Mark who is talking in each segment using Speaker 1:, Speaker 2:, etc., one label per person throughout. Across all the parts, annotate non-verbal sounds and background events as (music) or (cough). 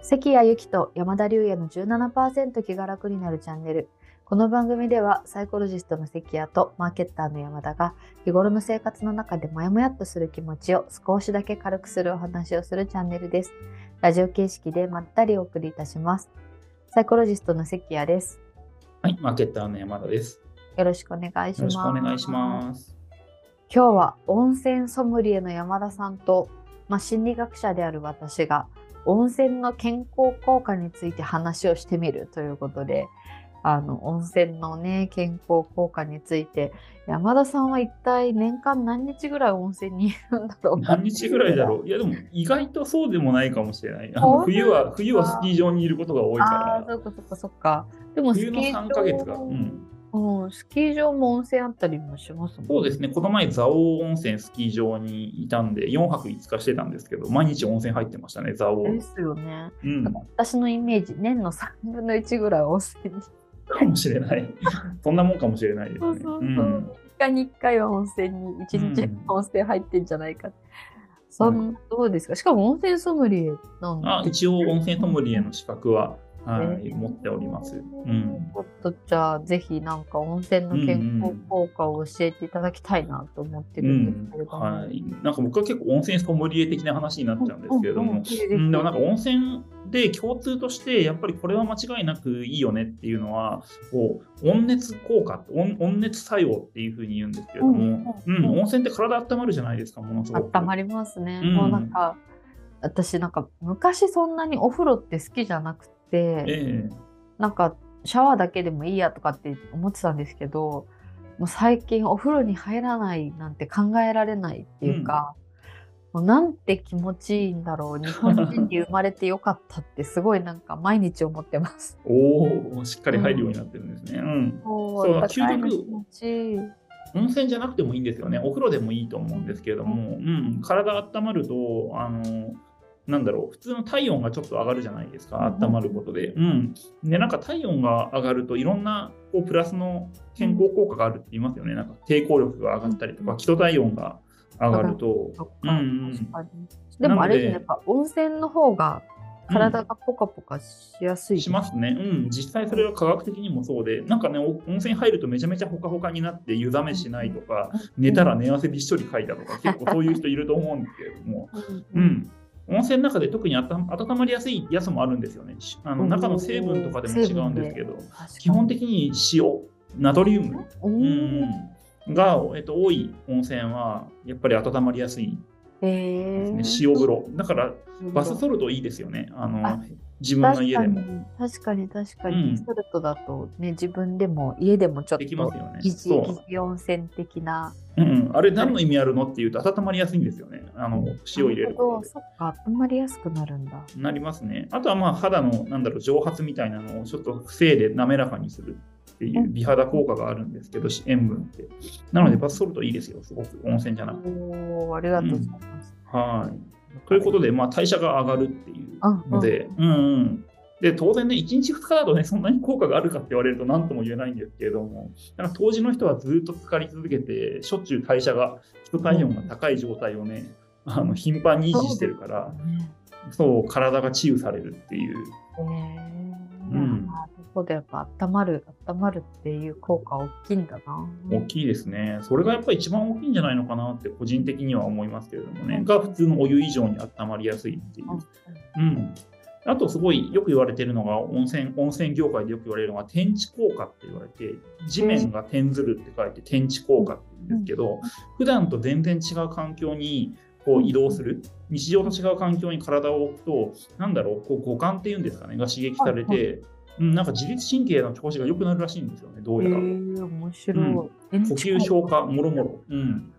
Speaker 1: 関谷由紀と山田龍也の17%気が楽になるチャンネル。この番組ではサイコロジストの関谷とマーケッターの山田が日頃の生活の中でモヤモヤっとする気持ちを少しだけ軽くするお話をするチャンネルです。ラジオ形式でまったりお送りいたします。サイコロジストの関谷です。
Speaker 2: はい、マーケッターの山田です。
Speaker 1: よろしくお願いし
Speaker 2: よ
Speaker 1: ます。
Speaker 2: ろしくお願いします。
Speaker 1: 今日は温泉ソムリエの山田さんと、まあ、心理学者である私が温泉の健康効果について話をしてみるということであの温泉のね健康効果について山田さんは一体年間何日ぐらい温泉にいるんだろう
Speaker 2: 何日ぐらいだろう？いや、でも意外とそうでもないかもしれない。あの冬は、冬はスキー場にいることが多いから、
Speaker 1: あそっかそっかそっか。でも
Speaker 2: 冬の
Speaker 1: ー
Speaker 2: 3ヶ月が。
Speaker 1: 場
Speaker 2: うん、
Speaker 1: うん、スキー場も温泉あったりもしますもん
Speaker 2: そうですね、この前、蔵王温泉スキー場にいたんで、4泊5日してたんですけど、毎日温泉入ってましたね、蔵王。
Speaker 1: ですよね
Speaker 2: うん、
Speaker 1: 私のイメージ年の3分の1ぐらい温泉に
Speaker 2: かもしれない。(laughs) そんなもんかもしれないですね。
Speaker 1: そうそうそう。
Speaker 2: ん
Speaker 1: 3日に1回は温泉に、1日
Speaker 2: うん
Speaker 1: 温泉入ってんじゃないか。そんどうですか？しかも温泉ソムリエなん
Speaker 2: あ一応、温泉ソムリエの資格は、はい、
Speaker 1: えー
Speaker 2: 持っております。うん。
Speaker 1: ちょっとじゃあぜひなんか温泉の健康効果を教えていただきたいなと思って
Speaker 2: う
Speaker 1: るんです
Speaker 2: ん
Speaker 1: けれども。
Speaker 2: はい、なんか僕は結構温泉ソムリエ的な話になっちゃうんですけれども、
Speaker 1: うん
Speaker 2: でもなんか温泉で共通としてやっぱりこれは間違いなくいいよねっていうのはこう温熱効果温温熱作用っていうふうに言うんですけれども、
Speaker 1: う
Speaker 2: うんん。温泉って体温まるじゃないですかものすごく。
Speaker 1: 温まりますね。
Speaker 2: うん。
Speaker 1: もうなんか私なんか昔そんなにお風呂って好きじゃなくて、
Speaker 2: ええ
Speaker 1: なんかシャワーだけでもいいやとかって思ってたんですけどもう最近お風呂に入らないなんて考えられないっていうか、もうなんて気持ちいいんだろう日本人に生まれてよかったってすごいなんか毎日思ってます。
Speaker 2: おおしっかり入るようになってるんですね。うんそう
Speaker 1: 高い
Speaker 2: 究極
Speaker 1: の気持ちいい。
Speaker 2: 温泉じゃなくてもいいんですよね。お風呂でもいいと思うんですけれども、うん、体温まると、あの、なんだろう、普通の体温がちょっと上がるじゃないですか、
Speaker 1: うん
Speaker 2: 温まることで。うん。で、なんか体温が上がると、いろんなこうプラスの健康効果があるって言いますよね。なんか抵抗力が上がったりとか、基礎体温が上がると、うん
Speaker 1: でもあれですねやっぱ温泉の方が体がポカポカしやすい、
Speaker 2: しますね。うん。実際それは科学的にもそうで、なんかね、お温泉入るとめちゃめちゃほかほかになって湯冷めしないとか、寝たら寝汗びっしょりかいたとか、結構そういう人いると思うんですけれども、
Speaker 1: うん。
Speaker 2: うん、温泉の中で特にあた温まりやすいやつもあるんですよね。しあの
Speaker 1: うん
Speaker 2: 中の成分とかでも違うんですけど、基本的に塩、ナトリウム、が、えっと、多い温泉はやっぱり温まりやすい
Speaker 1: え
Speaker 2: ね。塩風呂。だからバスソルトいいですよね。あの
Speaker 1: あ
Speaker 2: 自分の家でも。
Speaker 1: 確かに確かに、
Speaker 2: うん
Speaker 1: ソルトだとね自分でも家でもちょっと疑似
Speaker 2: そう
Speaker 1: 疑似温泉的な
Speaker 2: うん、あれ何の意味あるのっていうと温まりやすいんですよね。あの塩入れるとで。
Speaker 1: そっか温まりやすくなるんだ
Speaker 2: なりますね。あとはまあ肌のなんだろう蒸発みたいなのをちょっと防いで滑らかにするっていううん美肌効果があるんですけど、塩分って。なのでバスソルトいいですよ、すごく温泉じゃなくて。
Speaker 1: おーありがとうございます、
Speaker 2: はい。ということで、まあ、代謝が上がるっていうので、うんうん。で、当然ね、1日2日だとね、そんなに効果があるかって言われると何とも言えないんですけれども、なんか当時の人はずっと浸かり続けて、しょっちゅう代謝が、基礎体温が高い状態をね、あの頻繁に維持してるから、
Speaker 1: ね
Speaker 2: そう、体が治癒されるっていう。
Speaker 1: へー
Speaker 2: うん
Speaker 1: なるほどやっぱ温まる温まるっていう効果大きいんだな
Speaker 2: 大きいですね。それがやっぱり一番大きいんじゃないのかなって個人的には思いますけれどもね。が普通のお湯以上に温まりやすいっていう。うん。あとすごいよく言われてるのが温泉、温泉業界でよく言われるのが天地効果って言われて、地面が転ずるって書いて天地効果って言うんですけど、普段と全然違う環境にこう移動する、日常と違う環境に体を置くと、なんだろう、こう五感っていうんですかね、が刺激され
Speaker 1: はい
Speaker 2: て、うんなんか自律神経の調子が良くなるらしいんですよね、どう
Speaker 1: へ
Speaker 2: やら。
Speaker 1: ー面白い、
Speaker 2: うん。呼吸、消化、もろもろ。うん。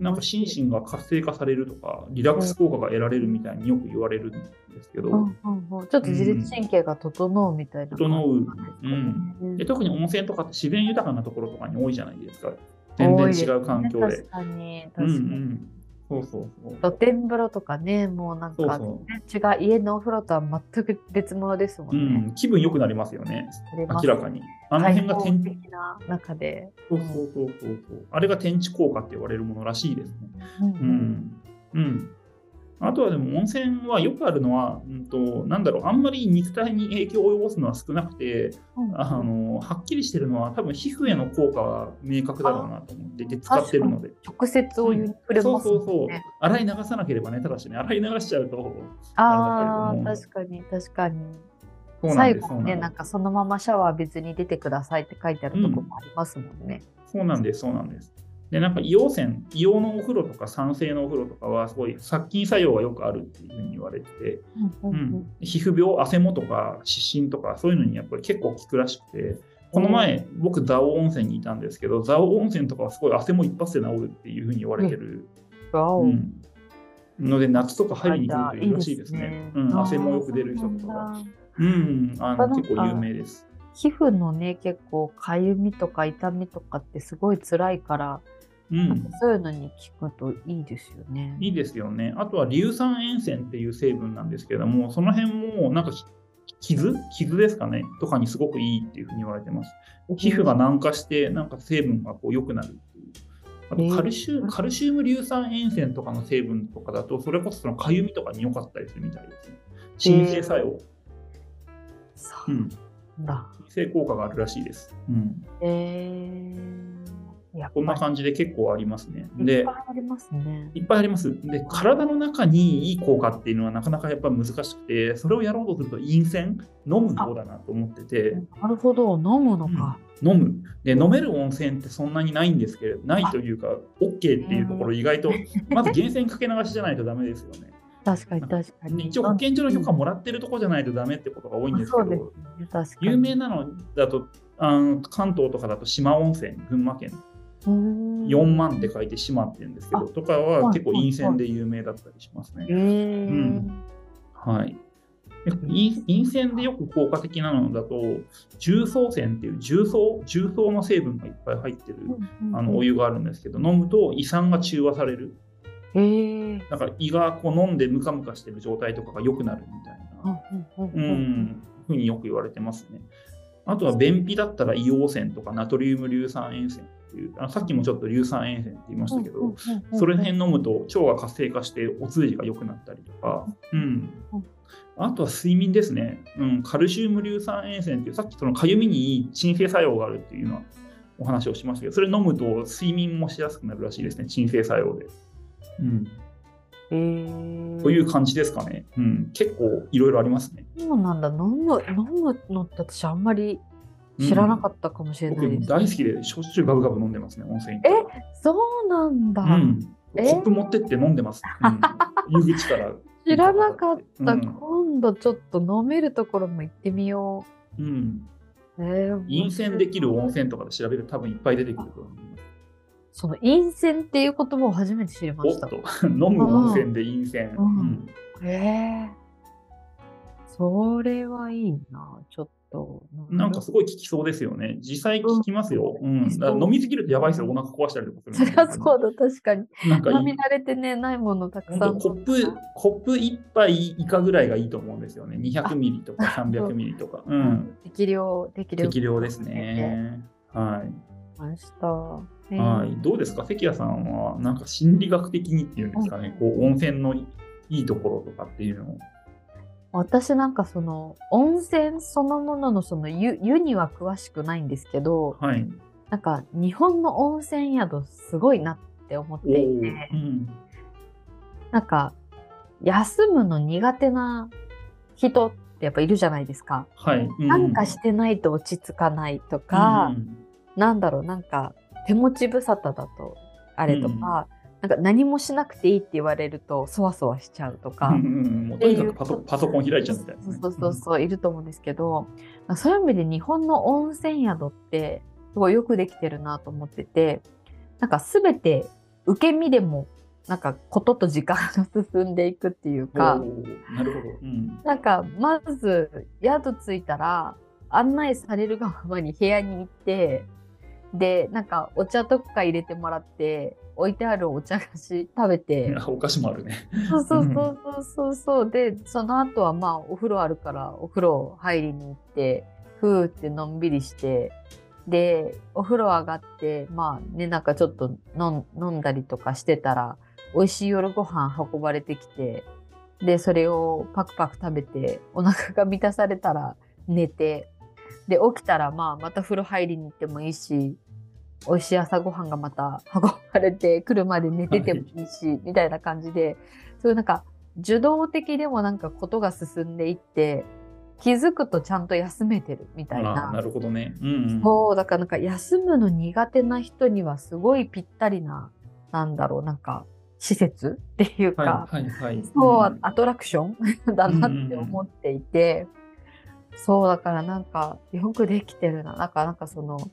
Speaker 2: なんか心身が活性化されるとか、リラックス効果が得られるみたいによく言われるんですけど、
Speaker 1: うんうんうん。ちょっと自律神経が整うみたいな感じ
Speaker 2: 整う。
Speaker 1: なん。で
Speaker 2: 特に温泉とかって自然豊かなところとかに多いじゃないですか。全然違う環境で。
Speaker 1: 確かに確
Speaker 2: う
Speaker 1: かに、
Speaker 2: んうん。そうそうそう。
Speaker 1: 露天風呂とかねもうなんか全然違う家のお風呂とは全く別物ですも
Speaker 2: うん
Speaker 1: ね、
Speaker 2: ん、気分良くなりますよね。明らかに。あの
Speaker 1: 開
Speaker 2: 辺が
Speaker 1: 放
Speaker 2: 天
Speaker 1: 的な中で、
Speaker 2: そうそうそうそうそう。あれが天地効果って言われるものらしいですね。
Speaker 1: うん
Speaker 2: うん。うん。あとはでも温泉はよくあるのは、うんと、なんだろう、あんまり肉体に影響を及ぼすのは少なくて、あのはっきりしてるのは、多分皮膚への効果は明確だろうなと思ってて、使ってるので。
Speaker 1: 直接お湯に触れます、ね
Speaker 2: うん、そうそうそう。洗い流さなければね、ただしね、洗い流しちゃうと。
Speaker 1: ああ、確かに、確かに。最後ね、なんかそのままシャワー別に出てくださいって書いてあるとこもありますもんね。
Speaker 2: うん、そうなんです、そうなんです。で、なんか硫黄泉、硫黄のお風呂とか酸性のお風呂とかは、すごい殺菌作用がよくあるっていうふうに言われてて、うん、皮膚病、汗もとか湿疹とか、そういうのにやっぱり結構効くらしくて、この前、僕、蔵王温泉にいたんですけど、蔵王温泉とかはすごい汗も一発で治るっていうふうに言われてる。うん、ので、夏とか入りに来るといいらしいですね。うん、汗もよく出る人とかは。うん、あの結構有名です。
Speaker 1: 皮膚のね、結構かゆみとか痛みとかってすごい辛いから、うん、そういうのに効くといいですよね。
Speaker 2: いいですよね。あとは硫酸塩泉っていう成分なんですけれども、その辺もなんか傷？傷ですかね？とかにすごくいいっていうふうに言われてます。皮膚が軟化してなんか成分がこう良くなるっていう。あとカルシウム、カルシウム硫酸塩泉とかの成分とかだと、それこそそのかゆみとかに良かったりするみたいですね。鎮静作用。
Speaker 1: そうだ。
Speaker 2: 鎮静効果があるらしいです。うん、
Speaker 1: えー
Speaker 2: こんな感じで結構ありますね。で、
Speaker 1: いっぱいありますね。
Speaker 2: いっぱいあります。で、体の中にいい効果っていうのはなかなかやっぱ難しくて、それをやろうとすると陰泉、飲む方だなと思ってて。
Speaker 1: なるほど、飲むのか。
Speaker 2: うん、飲む。で、飲める温泉ってそんなにないんですけれど、ないというか、OK っていうところ意外と、まず源泉かけ流しじゃないとダメですよね。
Speaker 1: 確かに確かに。
Speaker 2: 一応保健所の許可もらってるとこじゃないとダメってことが多いんですけど、ね、有名なのだとあの関東とかだと島温泉、群馬県4万って書いて島って言うんですけど、とかは結構陰線で有名だったりしますね。うん、はい。陰線でよく効果的なのだと、重曹泉っていう重曹、重曹の成分がいっぱい入ってるあのお湯があるんですけど、飲むと胃酸が中和される。だから胃がこう飲んでムカムカしてる状態とかが良くなるみたいな、うん、ふうによく言われてますね。あとは便秘だったら硫黄泉とかナトリウム硫酸塩泉っていうあさっきもちょっと硫酸塩泉って言いましたけど、それ辺飲むと腸が活性化してお通じが良くなったりとか、うん、あとは睡眠ですね、うん、カルシウム硫酸塩泉っていうさっきそのかゆみに鎮静作用があるっていうのはお話をしましたけどそれ飲むと睡眠もしやすくなるらしいですね。鎮静作用で。うん。
Speaker 1: えー、
Speaker 2: という感じですかね。うん、結構いろいろありますね。
Speaker 1: そうなんだ。飲む飲むのって私あんまり知らなかったかもしれないです、
Speaker 2: ね、大好きで、焼酎ガブガブ飲んでますね、温泉
Speaker 1: え、そうなんだ。う
Speaker 2: ん、コップ持ってって飲んでます。うん、(laughs) 湯口から。
Speaker 1: 知らなかった、うん、今度ちょっと飲めるところも行ってみよ
Speaker 2: う。うん。えー、陰泉できる温泉とかで調べると多分いっぱい出てくると思います。
Speaker 1: その陰泉っていう言葉を初めて知りました。(laughs)
Speaker 2: 飲む温泉で陰泉。うん、
Speaker 1: ええー、それはいいな、ちょっと。
Speaker 2: なんかすごい効きそうですよね。実際効きますよ。うん。飲みすぎるとやばいですよ。お腹壊したりとか
Speaker 1: する。そりゃそうだ、確かに。なんか飲み慣れてね、ないものたくさん。
Speaker 2: コップ、コップ1杯以下ぐらいがいいと思うんですよね。200ミリとか300ミリとか。うん。
Speaker 1: 適量、適量。
Speaker 2: 適量ですね。はい。
Speaker 1: ました。
Speaker 2: はい。どうですか？関谷さんは、なんか心理学的にっていうんですかね、こう温泉のいいところとかっていうのを
Speaker 1: 私なんかその温泉そのもののその湯湯には詳しくないんですけど、
Speaker 2: はい、
Speaker 1: なんか日本の温泉宿すごいなって思っていて、うん、なんか休むの苦手な人ってやっぱいるじゃないですか。
Speaker 2: はい、
Speaker 1: うん、なんかしてないと落ち着かないとか、うん、なんだろうなんか手持ち無沙汰だとあれとか、なんか何もしなくていいって言われるとそわそわしちゃうとか、うん
Speaker 2: うん、とにかくパソパソコン開いちゃうみたいな、
Speaker 1: ね、そうそうそういると思うんですけど、そういう意味で日本の温泉宿ってすごいよくできてるなと思っててなんか全て受け身でもなんかことと時間が進んでいくっていうか
Speaker 2: なるほど、うん、
Speaker 1: なんかまず宿着いたら案内されるがままに部屋に行ってでなんかお茶とか入れてもらって置いてあるお茶菓子食べて。(laughs)
Speaker 2: お菓子もあるね。
Speaker 1: そうそうそうそうそうでその後はまあお風呂あるからお風呂入りに行ってふーってのんびりしてでお風呂上がってまあねなんかちょっと飲んだりとかしてたら美味しい夜ご飯運ばれてきてでそれをパクパク食べてお腹が満たされたら寝てで起きたらまあまた風呂入りに行ってもいいし美味しい朝ごはんがまた運ばれてくるまで寝ててもいいし、みたいな感じでそういうなんか受動的でもなんかことが進んでいって気づくとちゃんと休めてるみたいな。
Speaker 2: なるほどね。うん、うん、
Speaker 1: そうだからなんか休むの苦手な人にはすごいぴったりななんだろうなんか施設っていうか、はいはいはい、そう、アトラクション (laughs) だなって思っていて、うん、そうだからなんかよくできてるな。なんかなんかその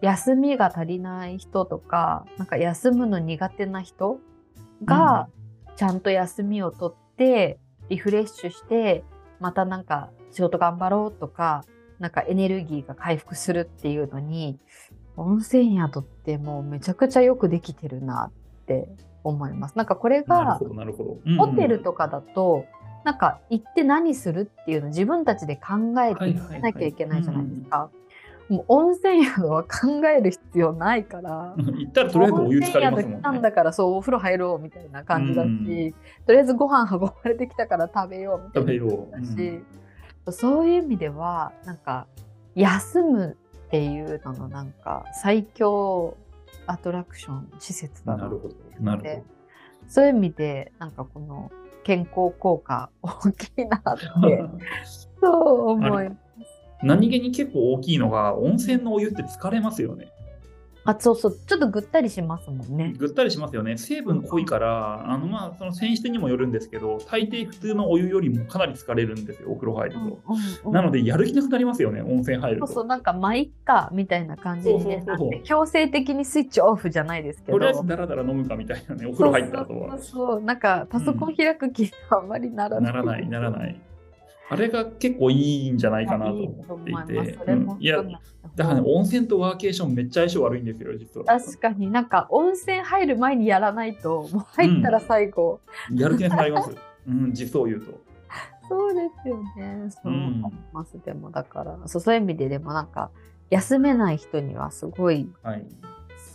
Speaker 1: 休みが足りない人とかなんか休むの苦手な人がちゃんと休みを取ってリフレッシュしてまたなんか仕事頑張ろうとかなんかエネルギーが回復するっていうのに温泉宿ってもうめちゃくちゃよくできてるなって思います。なんかこれがホテルとかだとなんか行って何するっていうのを自分たちで考えていなきゃいけないじゃないですか。もう温泉宿は考える必要ないから。
Speaker 2: 行ったらとりあえずお湯浸かりますもんね。
Speaker 1: 来たんだからそうお風呂入ろうみたいな感じだし、うん、とりあえずご飯運ばれてきたから食べようみたいな感じだし、うん、そういう意味ではなんか休むっていうののなんか最強アトラクション施設だなとなるほど。そういう意味でなんかこの健康効果大きいなって (laughs) そう思います。
Speaker 2: 何気に結構大きいのが温泉のお湯って疲れますよね。
Speaker 1: あそうそうちょっとぐったりしますもんね。
Speaker 2: ぐったりしますよね。成分濃いから、あのまあその泉質にもよるんですけど、大抵普通のお湯よりもかなり疲れるんですよ、お風呂入ると。うんうん、なのでやる気なくなりますよね、温泉入ると。
Speaker 1: そうそうなんかまあいっかみたいな感じになって強制的にスイッチオフじゃないですけど。
Speaker 2: とりあえずだらだら飲むかみたいなね、お風呂入った後は。
Speaker 1: そうそうなんかパソコン開く気があんまりならない。
Speaker 2: ならないならない。あれが結構いいんじゃないかなと思っていて。いや、だからね、温泉とワーケーションめっちゃ相性悪いんですよ、実は。
Speaker 1: 確かになんか温泉入る前にやらないと、もう入ったら最後。
Speaker 2: うん、やる気なくなります。(laughs) うん、実を言うと。
Speaker 1: そうですよね。そう思います、でもだからそう、そういう意味ででもなんか、休めない人にはすごい、はい、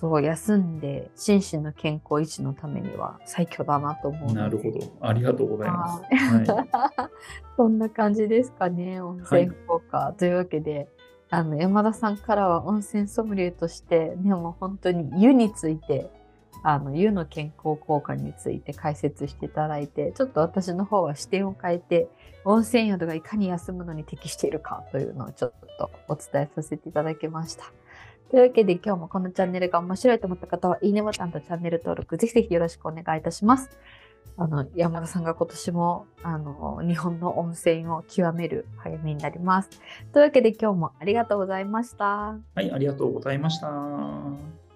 Speaker 1: そう休んで心身の健康維持のためには最強だなと思う
Speaker 2: なるほど。ありがとうございます、(laughs)
Speaker 1: はい、そんな感じですかね。温泉福岡、はい、というわけであの山田さんからは温泉ソムリエとしてねもう本当に湯についてあの湯の健康効果について解説していただいてちょっと私の方は視点を変えて温泉宿がいかに休むのに適しているかというのをちょっとお伝えさせていただきました。というわけで今日もこのチャンネルが面白いと思った方は、いいねボタンとチャンネル登録、ぜひぜひよろしくお願いいたします。あの、山田さんが今年も、あの、日本の温泉を極める早めになります。というわけで今日もありがとうございました。
Speaker 2: はい、ありがとうございました。